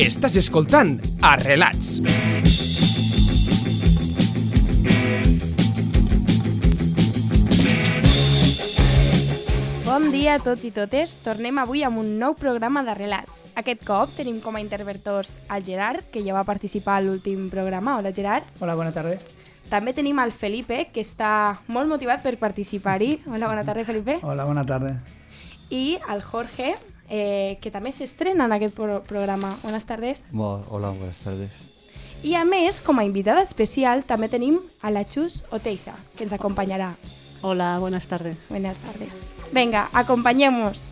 Estàs escoltant Arrelats. Bon dia a tots i totes. Tornem avui amb un nou programa de relats. Aquest cop tenim com a interventors al Gerard, que ja va participar a l'últim programa. Hola, Gerard. Hola, bona tarda. També tenim el Felipe, que està molt motivat per participar-hi. Hola, bona tarda, Felipe. Hola, bona tarda. I el Jorge, eh, que també s'estrena en aquest pro programa. Bones tardes. Bo, hola, buenas tardes. I a més, com a invitada especial, també tenim a la Chus Oteiza, que ens acompanyarà. Hola, buenas tardes. Buenas tardes. Venga, acompañemos.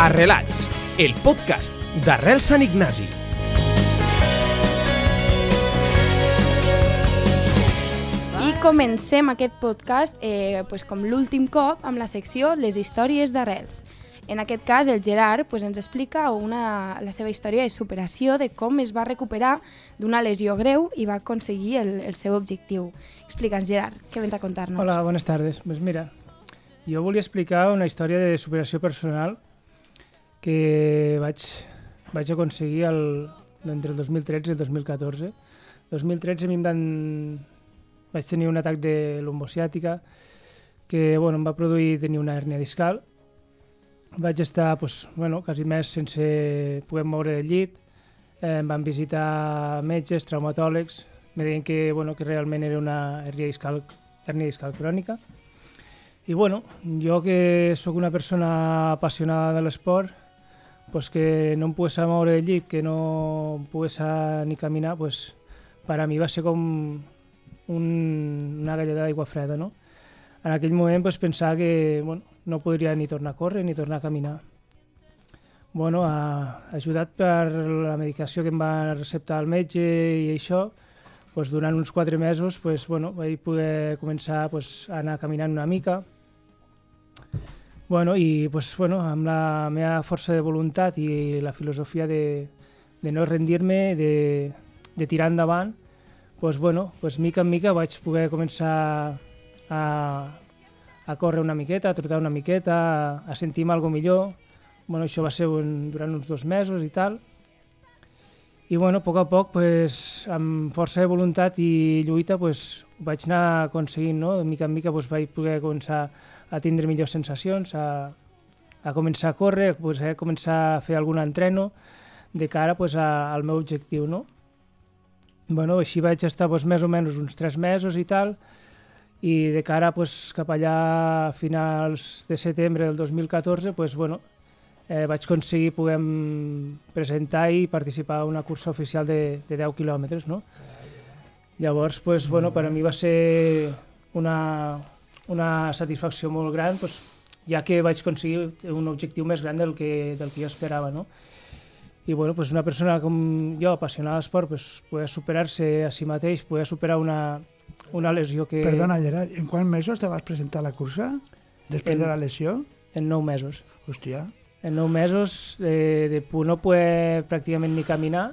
Arrelats, el podcast d'Arrel Sant Ignasi. Comencem aquest podcast, eh, pues, com l'últim cop, amb la secció Les històries d'arrels. En aquest cas, el Gerard pues, ens explica una, la seva història de superació, de com es va recuperar d'una lesió greu i va aconseguir el, el seu objectiu. Explica'ns, Gerard, què vens a contar-nos? Hola, bones tardes. Pues mira, jo volia explicar una història de superació personal que vaig, vaig aconseguir el, entre el 2013 i el 2014. 2013 a mi em van... vaig tenir un atac de lombociàtica que bueno, em va produir tenir una hernia discal. Vaig estar pues, bueno, quasi més sense poder moure del llit. Eh, em van visitar metges, traumatòlegs. Me deien que, bueno, que realment era una hernia discal, hernia discal crònica. I bueno, jo que sóc una persona apassionada de l'esport, pues que no em pogués moure del llit, que no em pogués ni caminar, pues, per a mi va ser com un, una galleda d'aigua freda, no? En aquell moment pues, pensava que bueno, no podria ni tornar a córrer ni tornar a caminar. Bueno, a, ajudat per la medicació que em va receptar el metge i això, pues, durant uns quatre mesos pues, bueno, vaig poder començar pues, a anar caminant una mica. Bueno, I pues, bueno, amb la meva força de voluntat i la filosofia de, de no rendir-me, de, de tirar endavant, pues, bueno, pues, mica en mica vaig poder començar a, a córrer una miqueta, a trotar una miqueta, a, a sentir-me alguna millor. Bueno, això va ser un, durant uns dos mesos i tal. I bueno, a poc a poc, pues, amb força de voluntat i lluita, pues, vaig anar aconseguint, no? De mica en mica pues, vaig poder començar a tindre millors sensacions, a, a començar a córrer, a poder començar a fer algun entreno de cara pues, a, al meu objectiu, no? Bueno, així vaig estar pues, més o menys uns tres mesos i tal, i de cara pues, cap allà a finals de setembre del 2014, pues, bueno, eh, vaig aconseguir poder presentar i participar a una cursa oficial de, de 10 quilòmetres. No? Llavors, pues, bueno, per a mi va ser una, una satisfacció molt gran, pues, ja que vaig aconseguir un objectiu més gran del que, del que jo esperava. No? I bueno, pues una persona com jo, apassionada d'esport, pues, poder superar-se a si mateix, poder superar una, una lesió que... Perdona, Gerard, en quants mesos te vas presentar a la cursa? Després En- de la lesió? En nou mesos. Hòstia, En nou mesos de, de pu- no poder pràcticament ni caminar,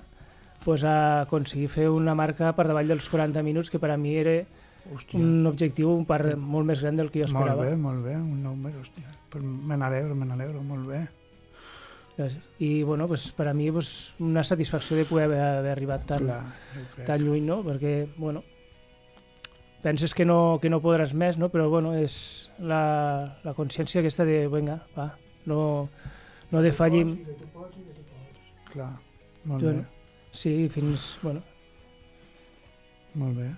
pues, a aconseguir fer una marca per davall dels 40 minuts, que per a mi era hòstia. un objectiu un part molt més gran del que jo molt esperava. bé, molt bé, un nou mes, hòstia. Pues me n'alegro, me n'alegro, molt bé. Gràcies. I bueno, pues, per a mi pues, una satisfacció de poder haver, haver arribat tan, Clar, tan lluny, no? perquè bueno, penses que no, que no podràs més, no? però bueno, és la, la consciència aquesta de, vinga, va, no, no defallim. Clar, molt Jo bé, no. Sí, fins... Bueno, molt bé.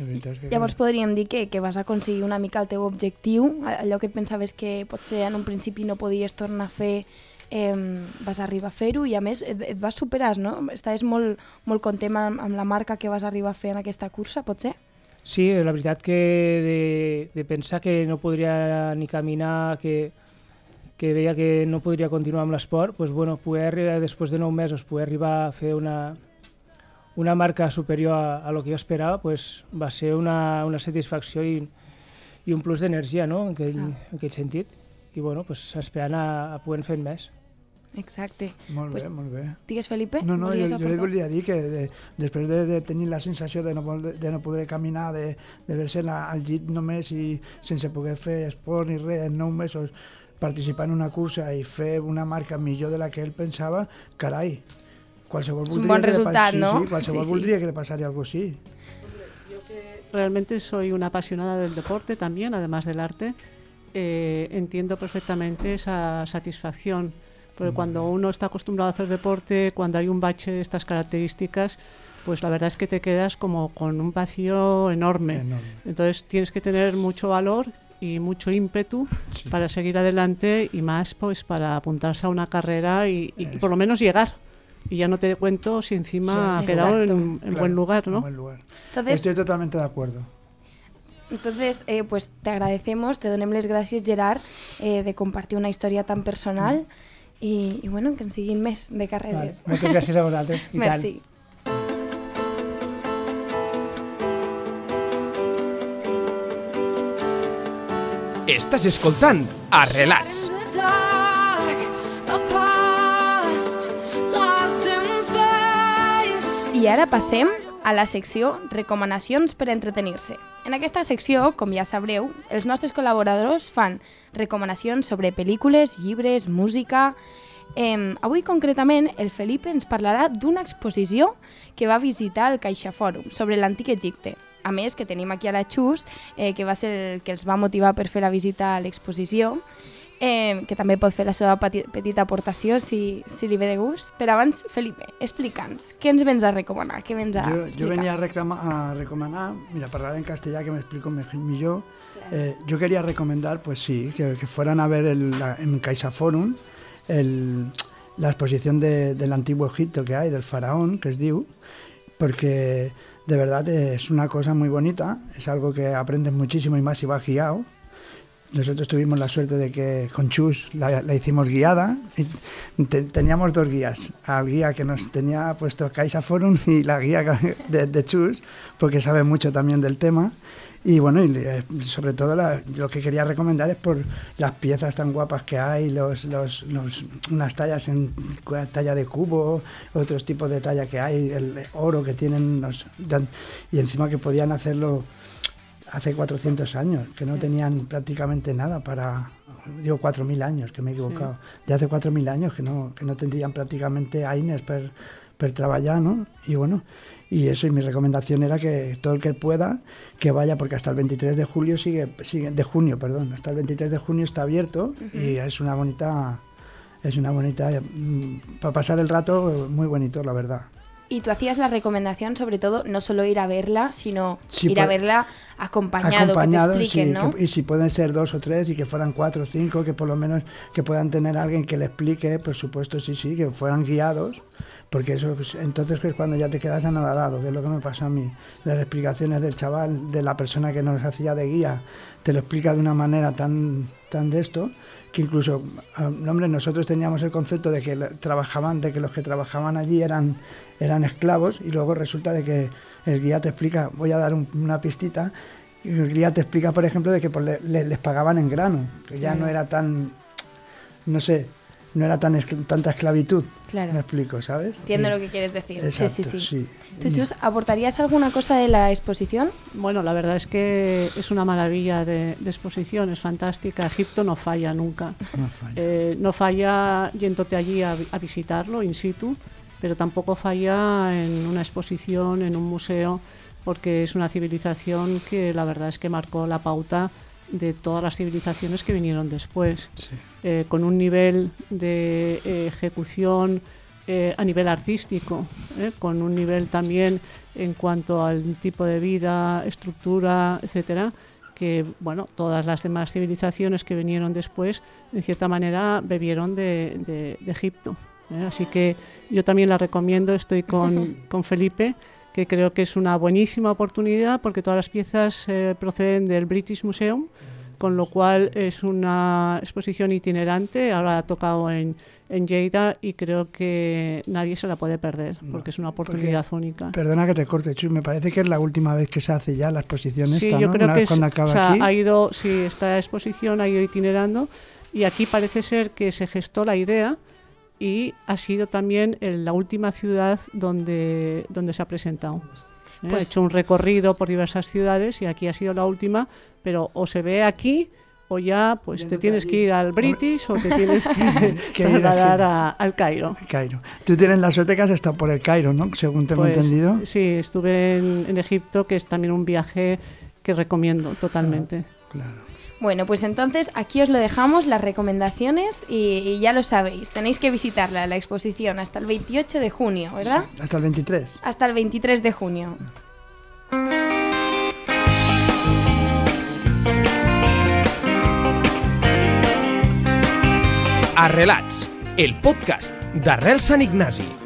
Que... Llavors podríem dir que, que vas aconseguir una mica el teu objectiu, allò que et pensaves que potser en un principi no podies tornar a fer, eh, vas arribar a fer-ho i a més et, et vas superar, no? Estaves molt, molt content amb, amb la marca que vas arribar a fer en aquesta cursa, potser? Sí, la veritat que de, de pensar que no podria ni caminar, que, que veia que no podria continuar amb l'esport, pues, bueno, poder arribar, després de nou mesos, poder arribar a fer una, una marca superior a, a lo que jo esperava, pues, va ser una, una satisfacció i, i un plus d'energia no? en, aquell, Clar. en aquell sentit. I bueno, pues, esperant a, a poder fer més. Exacte. Molt Pues- bé, molt bé. Digues, Felipe? No, no, jo, jo li volia dir que de, després de, de tenir la sensació de no, poder, de no poder caminar, de, de ver-se la- al llit només i sense poder fer esport ni res, en nou mesos participar en una cursa i fer una marca millor de la que ell pensava, carai, qualsevol És un voldria bon que resultat, pa- sí, no? Sí, qualsevol Sí, sí. voldria que li passari algo així. Realmente soy una apasionada del deporte también, además del arte. Eh, entiendo perfectamente esa satisfacción, porque cuando uno está acostumbrado a hacer deporte, cuando hay un bache de estas características, pues la verdad es que te quedas como con un vacío enorme. Enorme. Entonces tienes que tener mucho valor y mucho ímpetu Sí. para seguir adelante y más pues para apuntarse a una carrera y, y- y por lo menos llegar. Y ya no te cuento si encima Sí. ha quedado Exacto. en, en Claro, buen lugar, en ¿no? buen lugar. Entonces, Estoy totalmente de acuerdo. Entonces, eh, pues te agradecemos, te donem les gràcies, Gerard, eh, de compartir una història tan personal i, i bueno, que en siguin més de Vale. carreres. Moltes gràcies a vosaltres. I tant. Merci. Estàs escoltant Arrelats. I ara passem a la secció Recomanacions per entretenir-se. En aquesta secció, com ja sabreu, els nostres col·laboradors fan recomanacions sobre pel·lícules, llibres, música... Eh, avui, concretament, el Felipe ens parlarà d'una exposició que va visitar el Caixa Fòrum sobre l'antic Egipte. A més, que tenim aquí a la Xus, eh, que va ser el que els va motivar per fer la visita a l'exposició, eh, que també pot fer la seva peti petita aportació si, si li ve de gust. Però abans, Felipe, explica'ns, què ens vens a recomanar? Què vens a yo explicar? venía a, reclama- a recomendar, mira, para hablar en castellano que me explico mejor yo, eh, yo quería recomendar, pues sí, que, que fueran a ver el, la- en CaixaForum el, la exposición de- del antiguo Egipto que hay, del faraón, que es Diu, porque de verdad es una cosa muy bonita, es algo que aprendes muchísimo y más si vas guiado. Nosotros tuvimos la suerte de que con Chus la, la hicimos guiada. Y te- teníamos dos guías. Al guía que nos tenía puesto Caixa Forum y la guía de, de Chus, porque sabe mucho también del tema. Y bueno, y sobre todo la- lo que quería recomendar es por las piezas tan guapas que hay, los, los, los- unas tallas en talla de cubo, otros tipos de talla que hay, el oro que tienen, los- y encima que podían hacerlo hace 400 años, que no tenían prácticamente nada para, digo 4.000 años, que me he equivocado, de hace 4.000 años que no, que no tendrían prácticamente aines per, per trabajar, ¿no? Y bueno, y eso, y mi recomendación era que todo el que pueda, que vaya, porque hasta el 23 de julio sigue, sigue de junio, perdón, hasta el 23 de junio está abierto y es una bonita, es una bonita, mm, para pasar el rato muy bonito, la verdad. Y tú hacías la recomendación, sobre todo, no solo ir a verla, sino ir a pues, verla acompañado, que te expliquen, sí, ¿no? que- y si pueden ser dos o tres y que fueran cuatro o cinco, que por lo menos que puedan tener alguien que le explique, por supuesto, sí, sí, que fueran guiados, porque eso es- entonces es cuando ya te quedas anodado, que es lo que me pasó a mí. Las explicaciones del chaval, de la persona que nos hacía de guía, te lo explica de una manera tan, tan de esto, que incluso, ah, hombre, nosotros teníamos el concepto de que trabajaban, de que los que trabajaban allí eran, eran esclavos, y luego resulta de que el guía te explica, voy a dar un- una pistita, y el guía te explica, por ejemplo, de que pues, le- le- les pagaban en grano, que ya no era tan, no sé, no era tan escl- tanta esclavitud. Claro. Me explico, ¿sabes? Entiendo lo que quieres decir. Exacto, sí, sí, sí. sí. ¿Tú, Chus, aportarías alguna cosa de la exposición? Bueno, la verdad es que es una maravilla de, de exposición, es fantástica. Egipto no falla nunca. no falla. Eh, no falla yéndote allí a visitarlo in situ, pero tampoco falla en una exposición, en un museo, porque es una civilización que la verdad es que marcó la pauta de todas las civilizaciones que vinieron después, Sí. eh, con un nivel de eh, ejecución eh, a nivel artístico, con un nivel también en cuanto al tipo de vida, estructura, etcétera, que bueno, todas las demás civilizaciones que vinieron después, en cierta manera, bebieron de, de- de Egipto. Así que yo también la recomiendo, estoy con, con Felipe, que creo que es una buenísima oportunidad porque todas las piezas eh, proceden del British Museum, con lo cual es una exposición itinerante, ahora ha tocado en, en Lleida y creo que nadie se la puede perder porque es una oportunidad única. Perdona que te corte, Chus, me parece que es la última vez que se hace ya la exposición Sí, esta, yo ¿no? creo Una que vez es, cuando o acaba sea, aquí. ha ido, sí, esta exposición ha ido itinerando y aquí parece ser que se gestó la idea y ha sido también el- la última ciudad donde, donde se ha presentado. ¿eh? Pues- ha hecho un recorrido por diversas ciudades y aquí ha sido la última, pero o se ve aquí o ya pues te tienes que ir al British o te tienes que, trasladar a- al Cairo. Cairo. Tú tienes la suerte que has estado por el Cairo, ¿no? Según tengo Pues, entendido. Sí, estuve en, en Egipto, que es también un viaje que recomiendo totalmente. Claro. Bueno, pues entonces aquí os lo dejamos, las recomendaciones, y, y ya lo sabéis, tenéis que visitarla, la exposición, hasta el 28 de junio, ¿verdad? Hasta el 23. Hasta el 23 de junio. Arrelats, el podcast d'Arrel Sant Ignasi.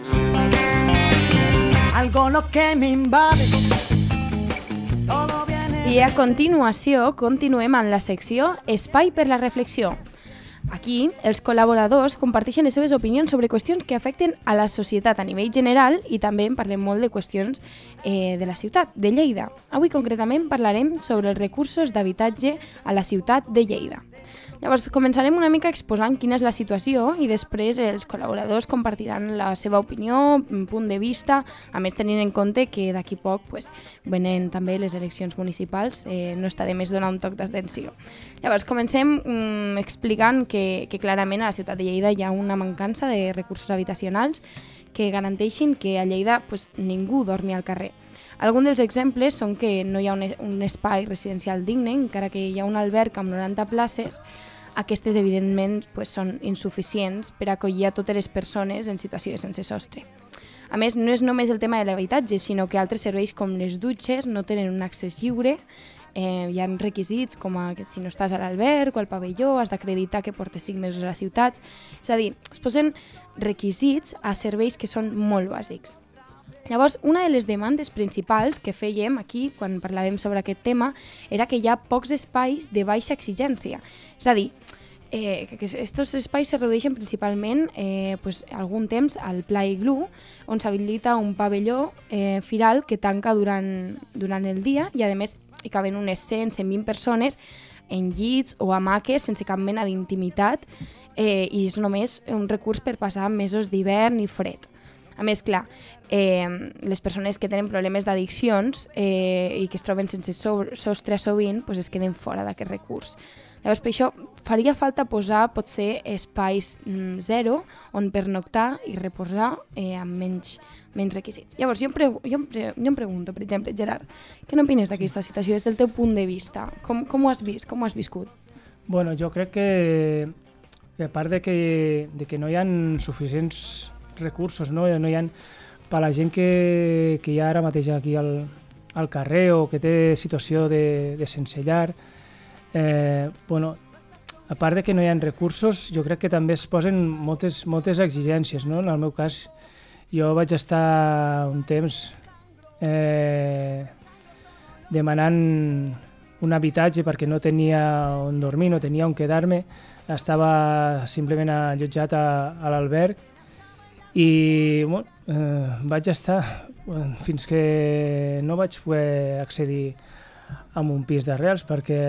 algo lo que me invade. I a continuació continuem en la secció Espai per la reflexió. Aquí, els col·laboradors comparteixen les seves opinions sobre qüestions que afecten a la societat a nivell general i també en parlem molt de qüestions eh, de la ciutat, de Lleida. Avui concretament parlarem sobre els recursos d'habitatge a la ciutat de Lleida. Llavors, començarem una mica exposant quina és la situació i després els col·laboradors compartiran la seva opinió, un punt de vista, a més tenint en compte que d'aquí poc pues, venen també les eleccions municipals, eh, no està de més donar un toc d'atenció. Llavors, comencem mm, explicant que, que clarament a la ciutat de Lleida hi ha una mancança de recursos habitacionals que garanteixin que a Lleida pues, ningú dormi al carrer. Alguns dels exemples són que no hi ha un, un espai residencial digne, encara que hi ha un alberg amb 90 places, aquestes evidentment pues, són insuficients per acollir a totes les persones en situació de sense sostre. A més, no és només el tema de l'habitatge, sinó que altres serveis com les dutxes no tenen un accés lliure, eh, hi ha requisits com a que si no estàs a l'alberg o al pavelló has d'acreditar que portes 5 mesos a la ciutat. És a dir, es posen requisits a serveis que són molt bàsics. Llavors, una de les demandes principals que fèiem aquí, quan parlàvem sobre aquest tema, era que hi ha pocs espais de baixa exigència. És a dir, eh, que aquests espais se redueixen principalment eh, pues, algun temps al Pla Iglú, on s'habilita un pavelló eh, firal que tanca durant, durant el dia i, a més, hi caben unes 100, 120 persones en llits o hamaques sense cap mena d'intimitat eh, i és només un recurs per passar mesos d'hivern i fred. A més, clar, eh, les persones que tenen problemes d'addiccions eh, i que es troben sense so sostre sovint pues es queden fora d'aquest recurs. Llavors, per això faria falta posar potser espais mm, zero on pernoctar i reposar eh, amb menys, menys requisits. Llavors, jo em, jo, em pre jo em pregunto, per exemple, Gerard, què n'opines d'aquesta situació des del teu punt de vista? Com, com ho has vist? Com ho has viscut? Bueno, jo crec que, que a part de que, de que no hi ha suficients recursos, no, no hi ha per la gent que, que hi ha ara mateix aquí al, al carrer o que té situació de, de sense llar, eh, bueno, a part de que no hi ha recursos, jo crec que també es posen moltes, moltes exigències. No? En el meu cas, jo vaig estar un temps eh, demanant un habitatge perquè no tenia on dormir, no tenia on quedar-me, estava simplement allotjat a, a l'alberg i bueno, eh, vaig estar fins que no vaig poder accedir a un pis d'arrels perquè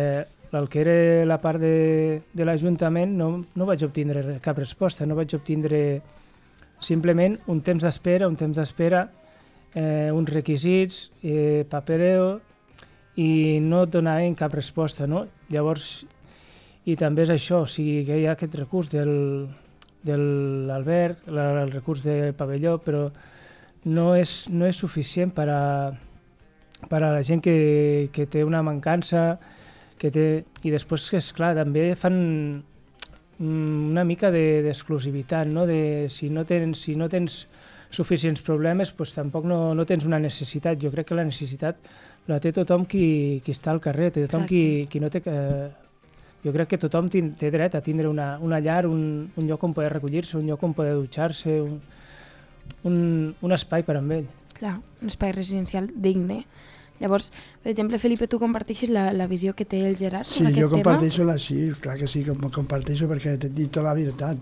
el que era la part de, de l'Ajuntament no, no vaig obtindre cap resposta, no vaig obtindre simplement un temps d'espera, un temps d'espera, eh, uns requisits, eh, papereo, i no et donaven cap resposta, no? Llavors, i també és això, o sigui, que hi ha aquest recurs del, de l'alberg, la- el recurs del pavelló, però no és, no és suficient per a, per a la gent que, que té una mancança, que té... I després, que és clar, també fan mm, una mica de- d'exclusivitat, no? De, si, no tens, si no tens suficients problemes, doncs tampoc no, no tens una necessitat. Jo crec que la necessitat la té tothom qui, qui està al carrer, té tothom qui, qui no té... Que, jo crec que tothom té dret a tindre una, una llar, un, un lloc on poder recollir-se, un lloc on poder dutxar-se, un, un, un espai per amb ell. Clar, un espai residencial digne. Llavors, per exemple, Felipe, tu comparteixes la, la visió que té el Gerard Sí, sobre jo aquest tema? comparteixo la sí, clar que sí, com, comparteixo perquè t'he dit tota la veritat.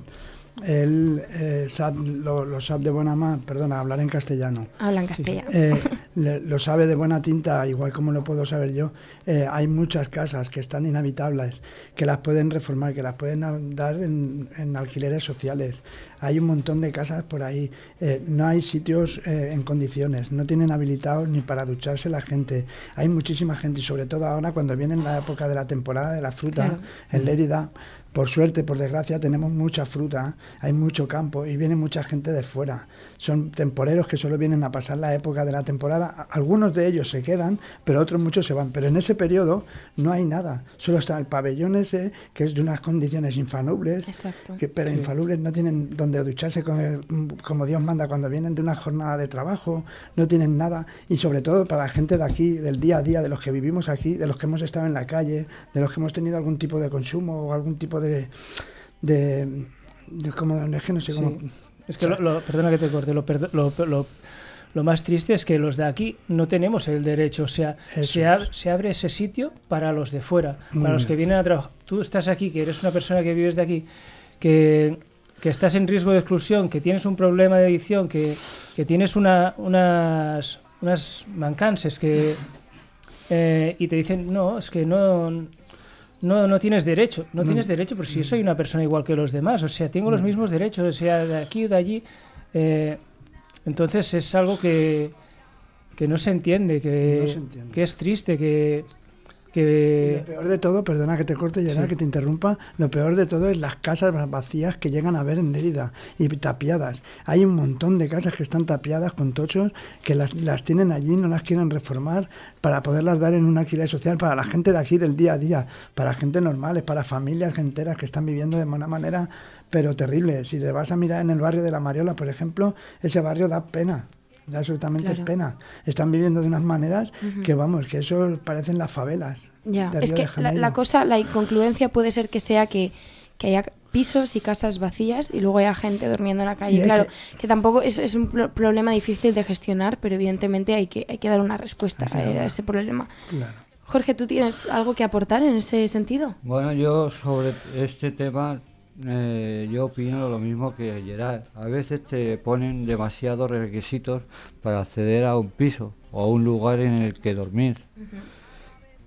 Él eh, sab, lo, lo sabe de buena mano, perdona, hablar en castellano. Habla en castellà. Eh, le- lo sabe de buena tinta, igual como lo puedo saber yo. Eh, hay muchas casas que están inhabitables, que las pueden reformar, que las pueden dar en, en alquileres sociales. hay un montón de casas por ahí, eh, no hay sitios en condiciones, no tienen habilitados ni para ducharse la gente. Hay muchísima gente y sobre todo ahora cuando viene la época de la temporada de la fruta Claro. en Lérida. Por suerte, por desgracia, tenemos mucha fruta, hay mucho campo y viene mucha gente de fuera. Son temporeros que solo vienen a pasar la época de la temporada. Algunos de ellos se quedan, pero otros muchos se van. Pero en ese periodo no hay nada. Solo está el pabellón ese, que es de unas condiciones infalubles, Exacto. que, pero infalubles no tienen donde ducharse como, como Dios manda cuando vienen de una jornada de trabajo, no tienen nada. Y sobre todo para la gente de aquí, del día a día, de los que vivimos aquí, de los que hemos estado en la calle, de los que hemos tenido algún tipo de consumo o algún tipo de... de, de como, es que no sé Sí. cómo... Es que, lo, lo- perdona que te corte, lo, lo, más triste es que los de aquí no tenemos el derecho, o sea, se, ab- se abre ese sitio para los de fuera, Muy para los que vienen a trabajar. Tú estás aquí, que eres una persona que vives de aquí, que, que estás en riesgo de exclusión, que tienes un problema de adicción, que, que tienes una, unas, unas mancances que, eh, y te dicen, no, es que no, no, no tienes derecho, no, tienes derecho, pero si yo soy una persona igual que los demás, o sea, tengo los mismos derechos, sea de aquí o de allí. eh, entonces es algo que, que no se entiende, que, No se entiende. que es triste, que... Y lo que peor de todo, perdona que te corte, Gerard, Sí. que te interrumpa, lo peor de todo es las casas vacías que llegan a ver en Lérida y tapiadas. Hay un montón de casas que están tapiadas con tochos que las, las tienen allí, no las quieren reformar para poderlas dar en un alquiler social para la gente de aquí del día a día, para gente normales, para familias enteras que están viviendo de una manera pero terrible. Si te vas a mirar en el barrio de La Mariola, por ejemplo, ese barrio da pena. Da absolutamente Claro. pena. Están viviendo de unas maneras que, vamos, que eso parecen las favelas. Ya, de es que de la, cosa, la inconcludencia puede ser que sea que, que haya pisos y casas vacías y luego haya gente durmiendo en la calle. Y Claro, que- que, tampoco es, es un pro- problema difícil de gestionar, pero evidentemente hay que, hay que dar una respuesta a, a ese problema. Claro. Jorge, ¿tú tienes algo que aportar en ese sentido? Bueno, yo sobre este tema, eh, yo opino lo mismo que Gerard. A veces te ponen demasiados requisitos para acceder a un piso o a un lugar en el que dormir.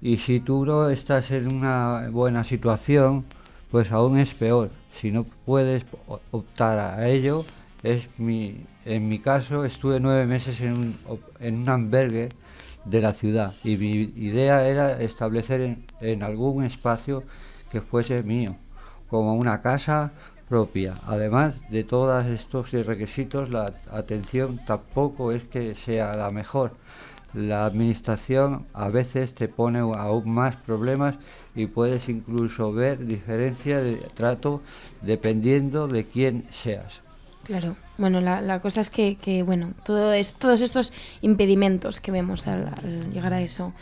Y si tú no estás en una buena situación, pues aún es peor. Si no puedes optar a ello, es mi, en mi caso estuve nueve meses en un, en un albergue de la ciudad y mi idea era establecer en, en algún espacio que fuese mío, como una casa propia. Además de todos estos requisitos, la atención tampoco es que sea la mejor. La administración a veces te pone aún más problemas y puedes incluso ver diferencia de trato dependiendo de quién seas. Claro. Bueno, la, la cosa es que, bueno, todos estos impedimentos que vemos al llegar a eso.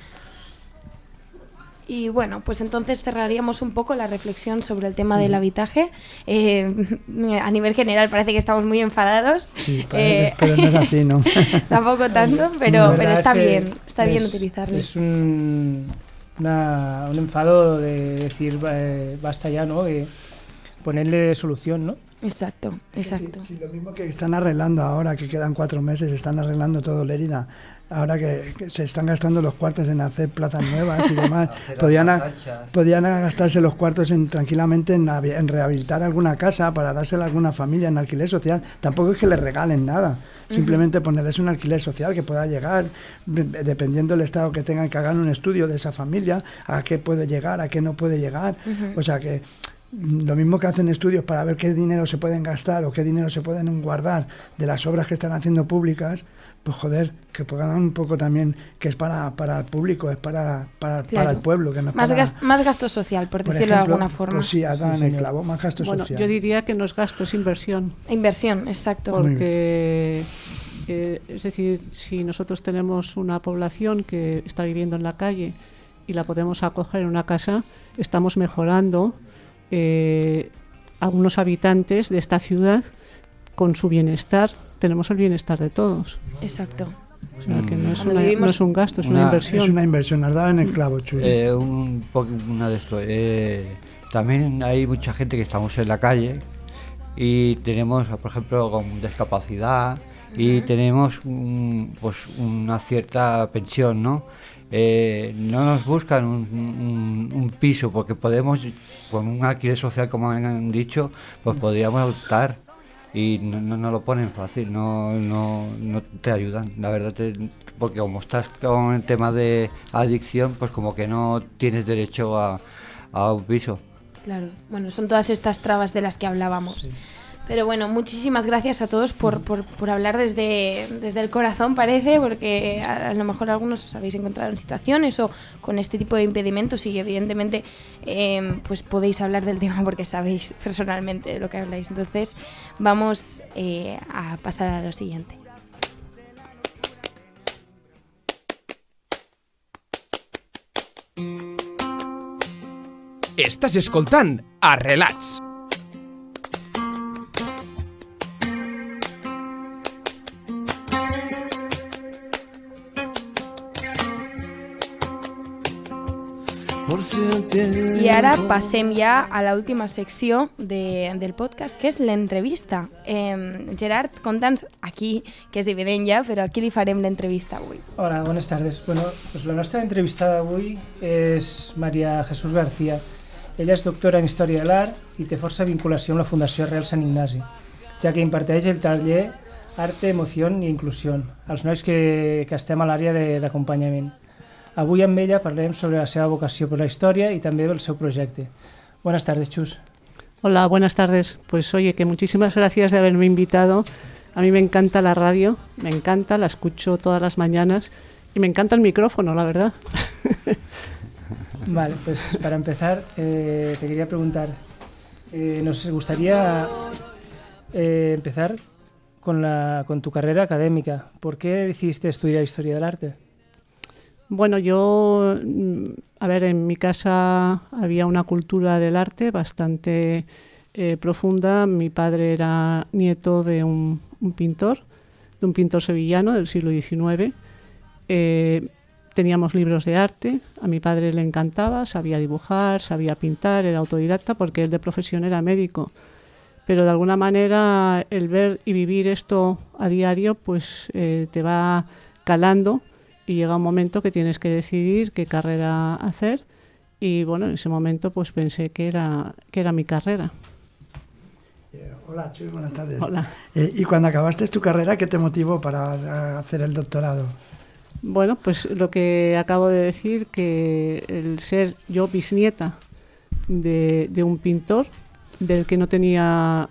Y bueno, pues entonces cerraríamos un poco la reflexión sobre el tema del habitaje. Eh, a nivel general parece que estamos muy enfadados. Sí, Eh, pero no es así, ¿no? Tampoco tanto, pero, pero es está que bien, está bien es- utilizarlo. Es un, una- un enfado de decir eh, basta ya, ¿no? De ponerle solución, ¿no? Exacto, exacto. Sí, lo mismo que están arreglando ahora, que quedan cuatro meses, están arreglando todo Lérida. Ahora que, que se están gastando los cuartos en hacer plazas nuevas y demás, podían, a- podían gastarse los cuartos en, tranquilamente en, rehabilitar alguna casa para dársela a alguna familia en alquiler social. Tampoco es que les regalen nada, simplemente ponerles un alquiler social que pueda llegar, de- dependiendo del estado que tengan, que hagan un estudio de esa familia, a qué puede llegar, a qué no puede llegar. O sea que lo mismo que hacen estudios para ver qué dinero se pueden gastar o qué dinero se pueden guardar de las obras que están haciendo públicas, pues joder, que pongan un poco también que es para, para el público, es para, para, Claro. para el pueblo, que no es Más, para- gas- más gasto social, por, por decirlo ejemplo, de alguna forma. Pues sí, has dado Sí, en el clavo, más gasto Bueno, social. yo diría que no es gasto, es inversión. Inversión, exacto. Porque, eh, es decir, si nosotros tenemos una población que está viviendo en la calle y la podemos acoger en una casa, estamos mejorando eh, a unos habitantes de esta ciudad con su bienestar. Tenemos el bienestar de todos. Exacto. O sea, que no es, una- vivimos- no es un gasto, es una, Una- inversión. Es una inversión, has dado en el clavo, Chuy. Eh, un poco una de esto. eh, también hay mucha gente que estamos en la calle y tenemos, por ejemplo, con discapacidad y tenemos un- pues una cierta pensión, ¿no? Eh, no nos buscan un, un- un piso porque podemos, con un alquiler social, como han dicho, pues podríamos optar y no, no, no lo ponen fácil, no, no, no te ayudan, la verdad, te- porque como estás con el tema de adicción, pues como que no tienes derecho a, a un piso. Claro, bueno, son todas estas trabas de las que hablábamos. Pero bueno, muchísimas gracias a todos por, por, por hablar desde, desde el corazón, parece, porque a, lo mejor algunos os habéis encontrado en situaciones o con este tipo de impedimentos y evidentemente eh, pues podéis hablar del tema porque sabéis personalmente lo que habláis. Entonces vamos eh, a pasar a lo siguiente. Estàs escoltant a Relats. Ara passem ja a l'última secció de, del podcast, que és l'entrevista. Eh, Gerard, conta'ns aquí, que és evident ja, però aquí li farem l'entrevista avui. Hola, buenas tardes. Bueno, pues la nostra entrevistada avui és Maria Jesús García. Ella és doctora en Història de l'Art i té força vinculació amb la Fundació Real Sant Ignasi, ja que imparteix el taller Arte, Emoció i Inclusió als nois que, que estem a l'àrea d'acompanyament. Avui amb ella parlem sobre la seva vocació per la història i també el seu projecte. Buenas tardes, Chus. Hola, buenas tardes. Pues oye, que muchísimas gracias de haberme invitado. A mí me encanta la radio, me encanta, la escucho todas las mañanas y me encanta el micrófono, la verdad. Vale, pues para empezar, eh, te quería preguntar, eh, nos gustaría eh, empezar con, la, con tu carrera académica. ¿Por qué decidiste estudiar Historia del Arte? Bueno, yo, mm, a ver, en mi casa había una cultura del arte bastante eh, profunda. Mi padre era nieto de un, pintor, de un pintor sevillano del siglo XIX. Eh, teníamos libros de arte, a mi padre le encantaba, sabía dibujar, sabía pintar, era autodidacta porque él de profesión era médico. Pero de alguna manera el ver y vivir esto a diario pues eh, te va calando y llega un momento que tienes que decidir qué carrera hacer y bueno, en ese momento pues pensé que era, que era mi carrera. Eh, hola, Chus, buenas tardes. Hola. Eh, y cuando acabaste tu carrera, ¿qué te motivó para eh, hacer el doctorado? Bueno, pues lo que acabo de decir, que el ser yo bisnieta de, de un pintor del que no tenía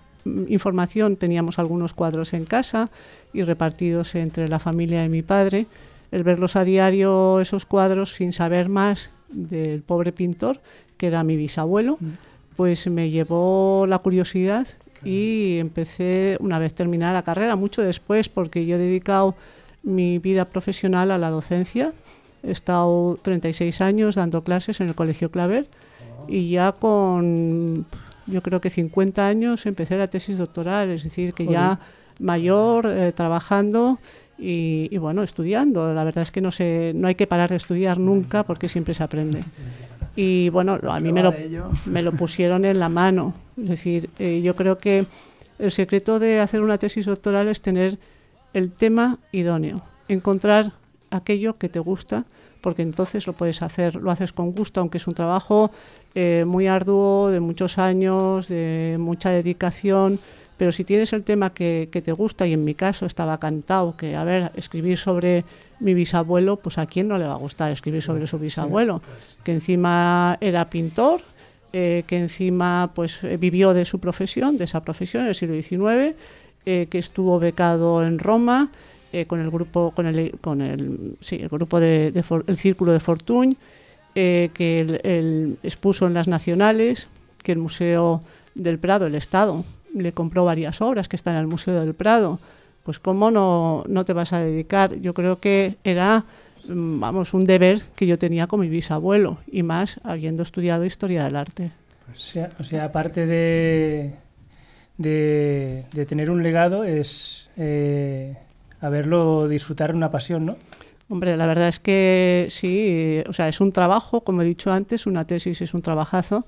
información, teníamos algunos cuadros en casa y repartidos entre la familia de mi padre, el verlos a diario, esos cuadros, sin saber más del pobre pintor, que era mi bisabuelo, pues me llevó la curiosidad y empecé una vez terminada la carrera, mucho después, porque yo he dedicado mi vida profesional a la docencia. He estado 36 años dando clases en el Colegio Claver y ya con, yo creo que 50 años empecé la tesis doctoral, es decir, que ya mayor, eh, trabajando y, y, bueno, estudiando. La verdad es que no, sé, no hay que parar de estudiar nunca porque siempre se aprende. Y bueno, a mí me lo, me lo pusieron en la mano. Es decir, eh, yo creo que el secreto de hacer una tesis doctoral es tener el tema idóneo, encontrar aquello que te gusta, porque entonces lo puedes hacer, lo haces con gusto, aunque es un trabajo eh, muy arduo, de muchos años, de mucha dedicación, pero si tienes el tema que, que te gusta, y en mi caso estaba cantado, que a ver, escribir sobre mi bisabuelo, pues a quién no le va a gustar escribir sobre su bisabuelo, que encima era pintor, eh, que encima pues eh, vivió de su profesión, de esa profesión en el siglo XIX, eh, que estuvo becado en Roma eh, con el grupo, con el, con el, sí, el grupo de, de For- el Círculo de Fortuny, eh, que él, él expuso en las nacionales, que el Museo del Prado, el Estado, le compró varias obras que están en el Museo del Prado. Pues cómo no, no te vas a dedicar. Yo creo que era, mm, vamos, un deber que yo tenía con mi bisabuelo y más habiendo estudiado historia del arte. O sea, o sea, aparte de, de, de tener un legado, es eh, haberlo disfrutar una pasión, ¿no? Hombre, la verdad es que sí, o sea, es un trabajo, como he dicho antes, una tesis es un trabajazo,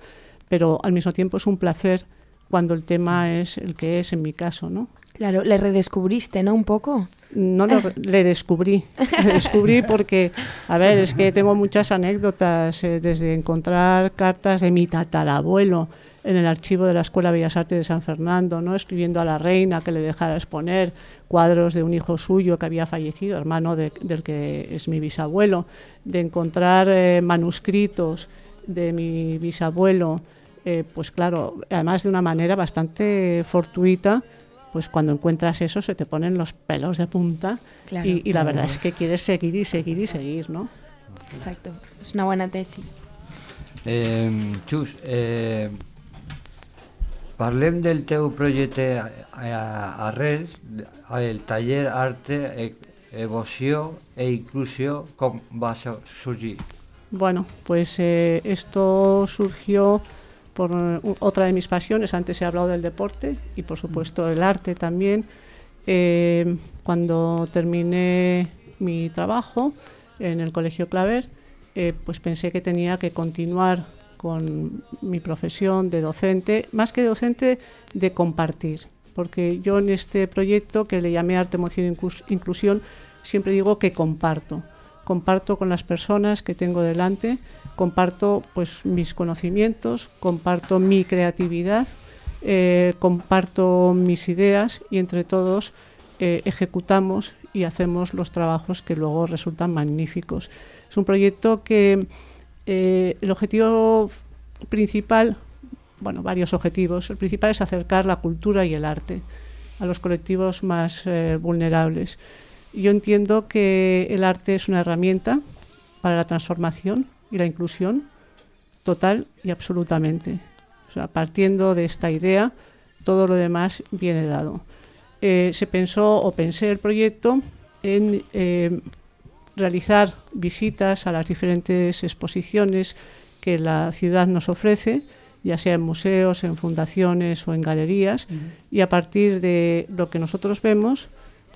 pero al mismo tiempo es un placer cuando el tema es el que es en mi caso, ¿no? Claro, le redescubriste, ¿no? Un poco. No lo, le descubrí, le descubrí porque, a ver, es que tengo muchas anécdotas, eh, desde encontrar cartas de mi tatarabuelo, en el archivo de la Escuela de Bellas Artes de San Fernando, ¿no? escribiendo a la reina que le dejara exponer cuadros de un hijo suyo que había fallecido, hermano de- del que es mi bisabuelo, de encontrar eh, manuscritos de mi bisabuelo, eh, pues claro, además de una manera bastante fortuita, pues cuando encuentras eso se te ponen los pelos de punta Claro. y, y la verdad es que quieres seguir y seguir y seguir, ¿no? Exacto. Es una buena tesis. Eh, Xus, eh, parlem del teu projecte a, Arrels, el taller Arte, e, Evoció e Inclusió, com va so- sorgir? Bueno, pues eh, esto surgió por otra de mis pasiones. Antes he hablado del deporte y por supuesto el arte también. Eh, cuando terminé mi trabajo en el Colegio Claver, eh, pues pensé que tenía que continuar con mi profesión de docente, más que docente, de compartir. Porque yo en este proyecto que le llamé Arte, Emoción e Inclus- Inclusión, siempre digo que comparto. Comparto con las personas que tengo delante, comparto pues mis conocimientos, comparto mi creatividad, eh, comparto mis ideas y entre todos eh, ejecutamos y hacemos los trabajos que luego resultan magníficos. Es un proyecto que eh, el objetivo principal, bueno, varios objetivos. El principal es acercar la cultura y el arte a los colectivos más vulnerables. Yo entiendo que el arte es una herramienta para la transformación y la inclusión total y absolutamente. O sea, partiendo de esta idea, todo lo demás viene dado. Eh, se pensó o pensé el proyecto en eh, realizar visitas a las diferentes exposiciones que la ciudad nos ofrece, ya sea en museos, en fundaciones o en galerías, y a partir de lo que nosotros vemos,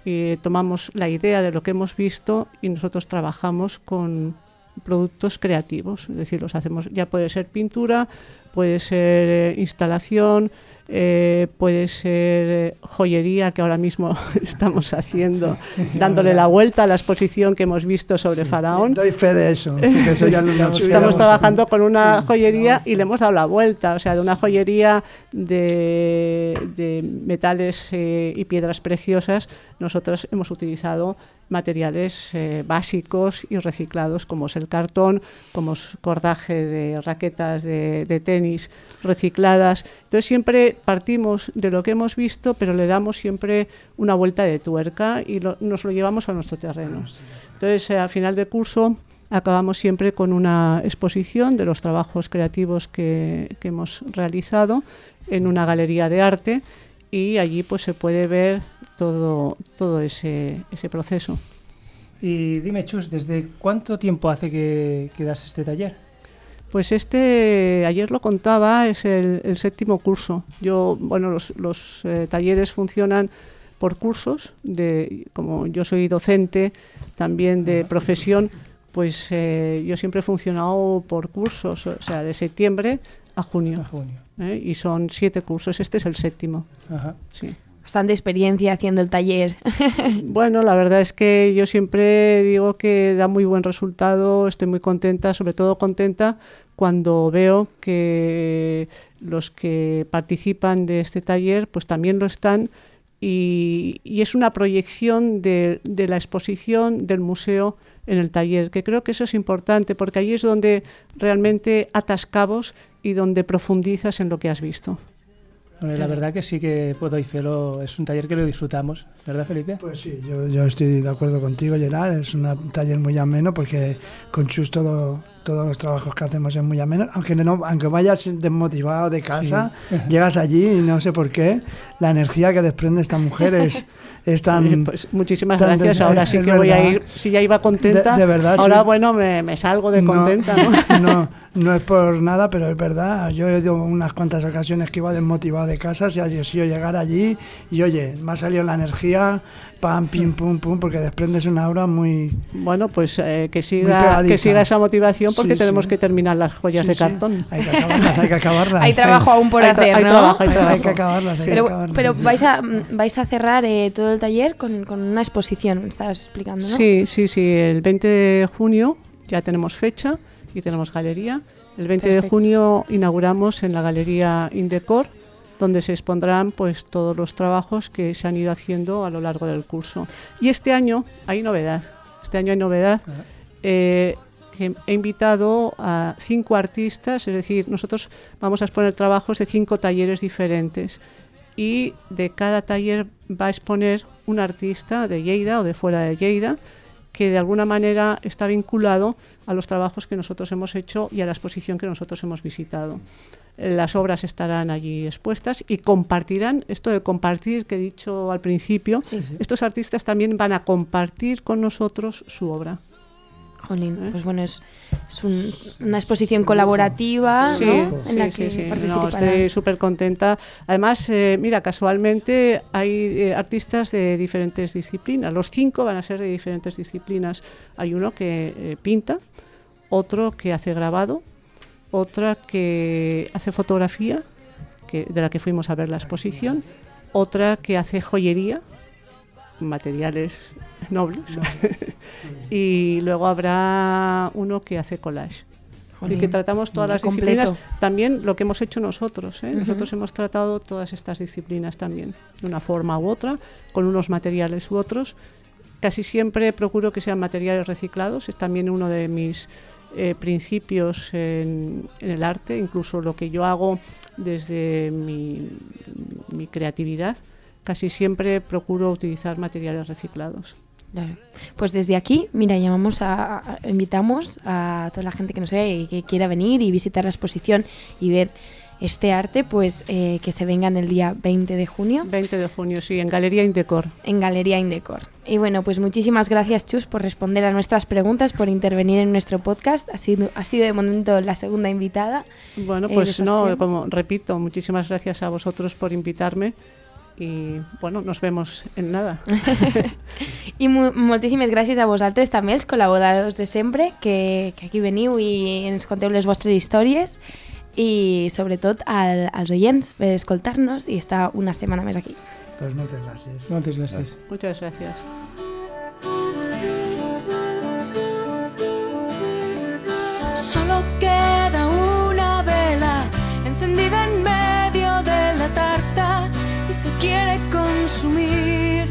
eh, tomamos la idea de lo que hemos visto y nosotros trabajamos con productos creativos, es decir, los hacemos, ya puede ser pintura, puede ser eh, instalación, eh, puede ser eh, joyería que ahora mismo estamos haciendo, dándole la vuelta a la exposición que hemos visto sobre Faraón. Doy fe de eso. porque eso ya lo- Estamos trabajando con una joyería y le hemos dado la vuelta, o sea, de una joyería de, de metales eh, y piedras preciosas, nosotros hemos utilizado materiales eh, básicos y reciclados, como es el cartón, como es cordaje de raquetas de, de tenis recicladas. Entonces siempre partimos de lo que hemos visto, pero le damos siempre una vuelta de tuerca y lo- nos lo llevamos a nuestro terreno. Entonces, eh, al final del curso acabamos siempre con una exposición de los trabajos creativos que, que hemos realizado en una galería de arte y allí pues se puede ver todo, todo ese, ese proceso. Y dime, Chus, ¿desde cuánto tiempo hace que, que das este taller? Pues este, ayer lo contaba, es el, el séptimo curso. Yo, bueno, los, los, eh, talleres funcionan por cursos, de, como yo soy docente también de profesión, pues eh, yo siempre he funcionado por cursos, o sea, de septiembre a junio. A junio. ¿eh? Y son siete cursos, este es el séptimo. Ajá. Sí. Bastante experiencia haciendo el taller. Bueno, la verdad es que yo siempre digo que da muy buen resultado, estoy muy contenta, sobre todo contenta cuando veo que los que participan de este taller pues también lo están y, es una proyección de, de la exposición del museo en el taller, que creo que eso es importante porque ahí es donde realmente atas cabos y donde profundizas en lo que has visto. Bueno, La verdad que sí que puedo y Felo es un taller que lo disfrutamos, ¿verdad, Felipe? Pues sí, yo, yo estoy de acuerdo contigo, Gerard. Es un taller muy ameno porque con Chus todo, todos los trabajos que hacemos es muy ameno. Aunque, no, aunque vayas desmotivado de casa, llegas allí y no sé por qué, la energía que desprende esta mujer es, es tan... Eh, pues muchísimas tan gracias. Ahora sí que voy a verdad. ir. Si ya iba contenta, De- de verdad, ahora sí. bueno, me, me salgo de No, contenta. ¿no? no, no es por nada, pero es verdad. Yo he ido unas cuantas ocasiones que iba desmotivado de casa, si ha sido llegar allí y oye, me ha salido la energía, pam, pim, pum, pum, porque desprendes una aura muy... Bueno, pues eh, que, siga, que siga esa motivación porque Sí, tenemos sí. que terminar las joyas Sí, de sí, cartón. Hay que acabarlas, hay que acabarlas. Hay trabajo aún por Hay hacer, hay ¿no? trabajo, hay Hay, trabajo. hay que acabarlas, hay que Pero, acabarlas. pero vais a mm, vais a cerrar eh, todo el taller con, con una exposición, me estabas explicando, ¿no? Sí, sí, sí. El 20 de junio ya tenemos fecha y tenemos galería. El 20 de junio inauguramos en la galería Indecor, donde se expondrán pues todos los trabajos que se han ido haciendo a lo largo del curso. Y este año hay novedad. Este año hay novedad. Eh, que he invitado a cinco artistas, es decir, nosotros vamos a exponer trabajos de cinco talleres diferentes y de cada taller va a exponer un artista de Lleida o de fuera de Lleida que de alguna manera está vinculado a los trabajos que nosotros hemos hecho y a la exposición que nosotros hemos visitado. Las obras estarán allí expuestas y compartirán, esto de compartir que he dicho al principio, Sí. estos artistas también van a compartir con nosotros su obra. Jolín, ¿Eh? pues bueno, es, es un- una exposición colaborativa Sí, ¿no? en la sí, que sí, sí. No, estoy súper contenta. Además, eh, mira, casualmente hay eh, artistas de diferentes disciplinas. Los cinco van a ser de diferentes disciplinas. Hay uno que eh, pinta, otro que hace grabado, otra que hace fotografía, que, de la que fuimos a ver la exposición, otra que hace joyería, materiales nobles, y luego habrá uno que hace collage y que tratamos todas las disciplinas, completo. también lo que hemos hecho nosotros. ¿eh? Nosotros hemos tratado todas estas disciplinas también, de una forma u otra, con unos materiales u otros. Casi siempre procuro que sean materiales reciclados, es también uno de mis eh, principios en, en el arte, incluso lo que yo hago desde mi, mi creatividad. Casi siempre procuro utilizar materiales reciclados. Claro. Pues desde aquí, mira, llamamos a, a- invitamos a toda la gente que nos ve y que quiera venir y visitar la exposición y ver este arte, pues eh, que se vengan el día 20 de junio 20 de junio, sí, en Galería Indecor. en Galería Indecor. Y bueno, pues muchísimas gracias, Chus, por responder a nuestras preguntas, por intervenir en nuestro podcast. Ha sido, ha sido de momento la segunda invitada. Bueno, eh, pues no, como repito, muchísimas gracias a vosotros por invitarme y bueno, nos vemos en nada. I mu moltíssimes gràcies a vosaltres també, els col·laboradors de sempre, que, que aquí veniu i ens conteu les vostres històries i sobretot al, als oients per escoltar-nos i estar una setmana més aquí. Pues muchas gracias. Moltes gràcies. Muchas gracias. Solo queda una vela encendida en se quiere consumir.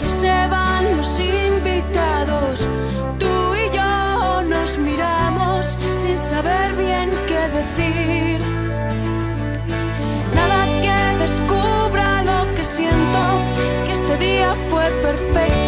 Ya se van los invitados, tú y yo nos miramos sin saber bien qué decir. Nada que descubra lo que siento, que este día fue perfecto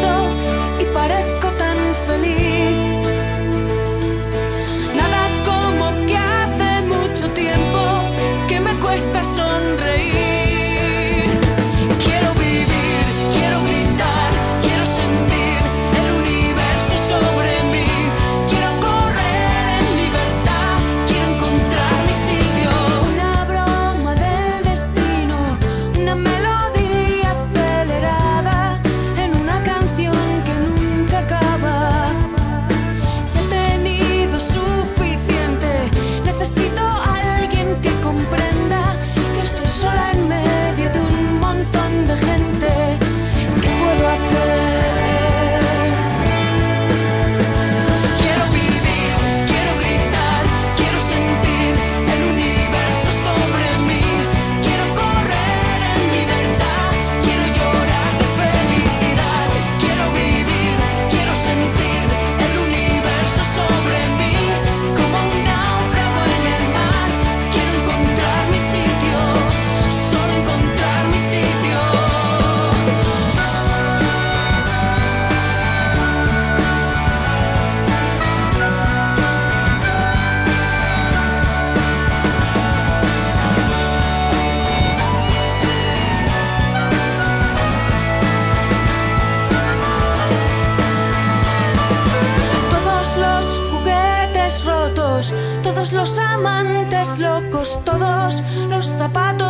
los